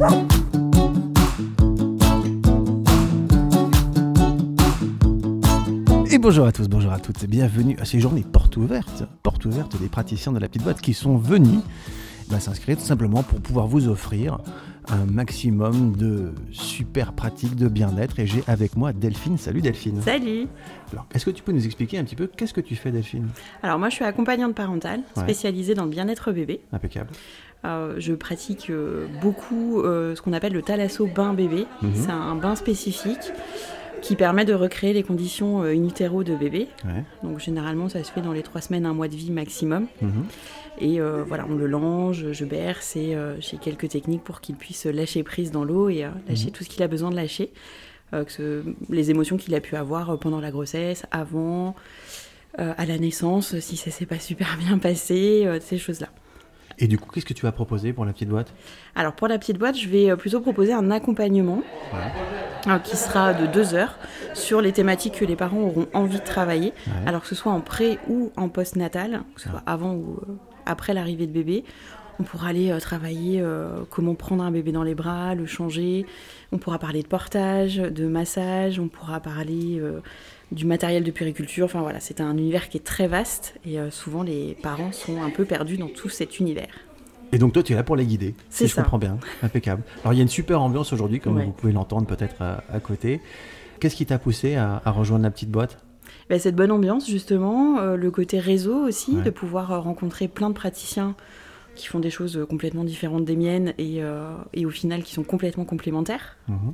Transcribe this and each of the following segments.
Et bonjour à tous, bonjour à toutes et bienvenue à ces journées portes ouvertes, portes ouvertes des praticiens de la petite boîte qui sont venus bah, s'inscrire tout simplement pour pouvoir vous offrir un maximum de super pratiques de bien-être. Et j'ai avec moi Delphine. Salut Delphine. Salut Alors, est-ce que tu peux nous expliquer un petit peu qu'est-ce que tu fais Delphine? Alors moi je suis accompagnante parentale, Ouais. spécialisée dans le bien-être bébé. Impeccable. Euh, je pratique euh, beaucoup euh, ce qu'on appelle le thalasso bain bébé. Mhm. C'est un bain spécifique qui permet de recréer les conditions in utero de bébé. Ouais. Donc généralement ça se fait dans les trois semaines, un mois de vie maximum. Mhm. Et voilà, on le lange, je berce et j'ai quelques techniques pour qu'il puisse lâcher prise dans l'eau et lâcher Mhm. tout ce qu'il a besoin de lâcher. Que ce- les émotions qu'il a pu avoir pendant la grossesse, avant, à la naissance, si ça s'est pas super bien passé, ces choses-là. Et du coup, qu'est-ce que tu vas proposer pour la petite boîte? Alors pour la petite boîte, je vais euh, plutôt proposer un accompagnement Ouais. euh, qui sera de deux heures sur les thématiques que les parents auront envie de travailler, Ouais. alors que ce soit en pré ou en post-natal, que ce soit avant ou euh, après l'arrivée de bébé. On pourra aller euh, travailler euh, comment prendre un bébé dans les bras, le changer. On pourra parler de portage, de massage. On pourra parler euh, du matériel de puriculture. Enfin voilà, c'est un univers qui est très vaste et souvent les parents sont un peu perdus dans tout cet univers. Et donc toi, tu es là pour les guider, si C'est je ça. comprends bien. Impeccable. Alors il y a une super ambiance aujourd'hui, comme Ouais. vous pouvez l'entendre peut-être à, à côté. Qu'est-ce qui t'a poussé à, à rejoindre la petite boîte? Ben, cette bonne ambiance, justement, euh, le côté réseau aussi, Ouais. de pouvoir rencontrer plein de praticiens qui font des choses euh, complètement différentes des miennes et, euh, et au final qui sont complètement complémentaires. Mhm.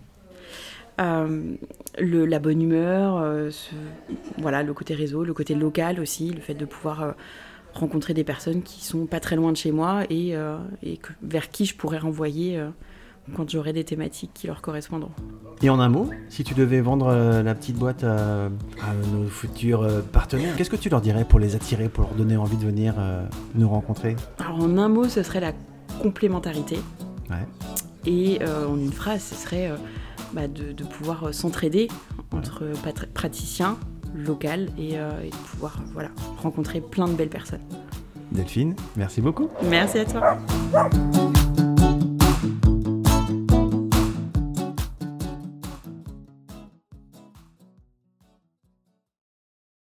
Euh, le, la bonne humeur, euh, ce- voilà, le côté réseau, le côté local aussi, le fait de pouvoir euh, rencontrer des personnes qui sont pas très loin de chez moi et, et que- vers qui je pourrais renvoyer quand j'aurai des thématiques qui leur correspondront. Et en un mot, si tu devais vendre euh, la petite boîte à, à nos futurs euh, partenaires, qu'est-ce que tu leur dirais pour les attirer, pour leur donner envie de venir euh, nous rencontrer? Alors en un mot, ce serait la complémentarité. Ouais. Et euh, en une phrase, ce serait euh, bah, de, de pouvoir euh, s'entraider entre praticiens locaux et, euh, et de pouvoir euh, voilà, rencontrer plein de belles personnes. Delphine, merci beaucoup. Merci à toi.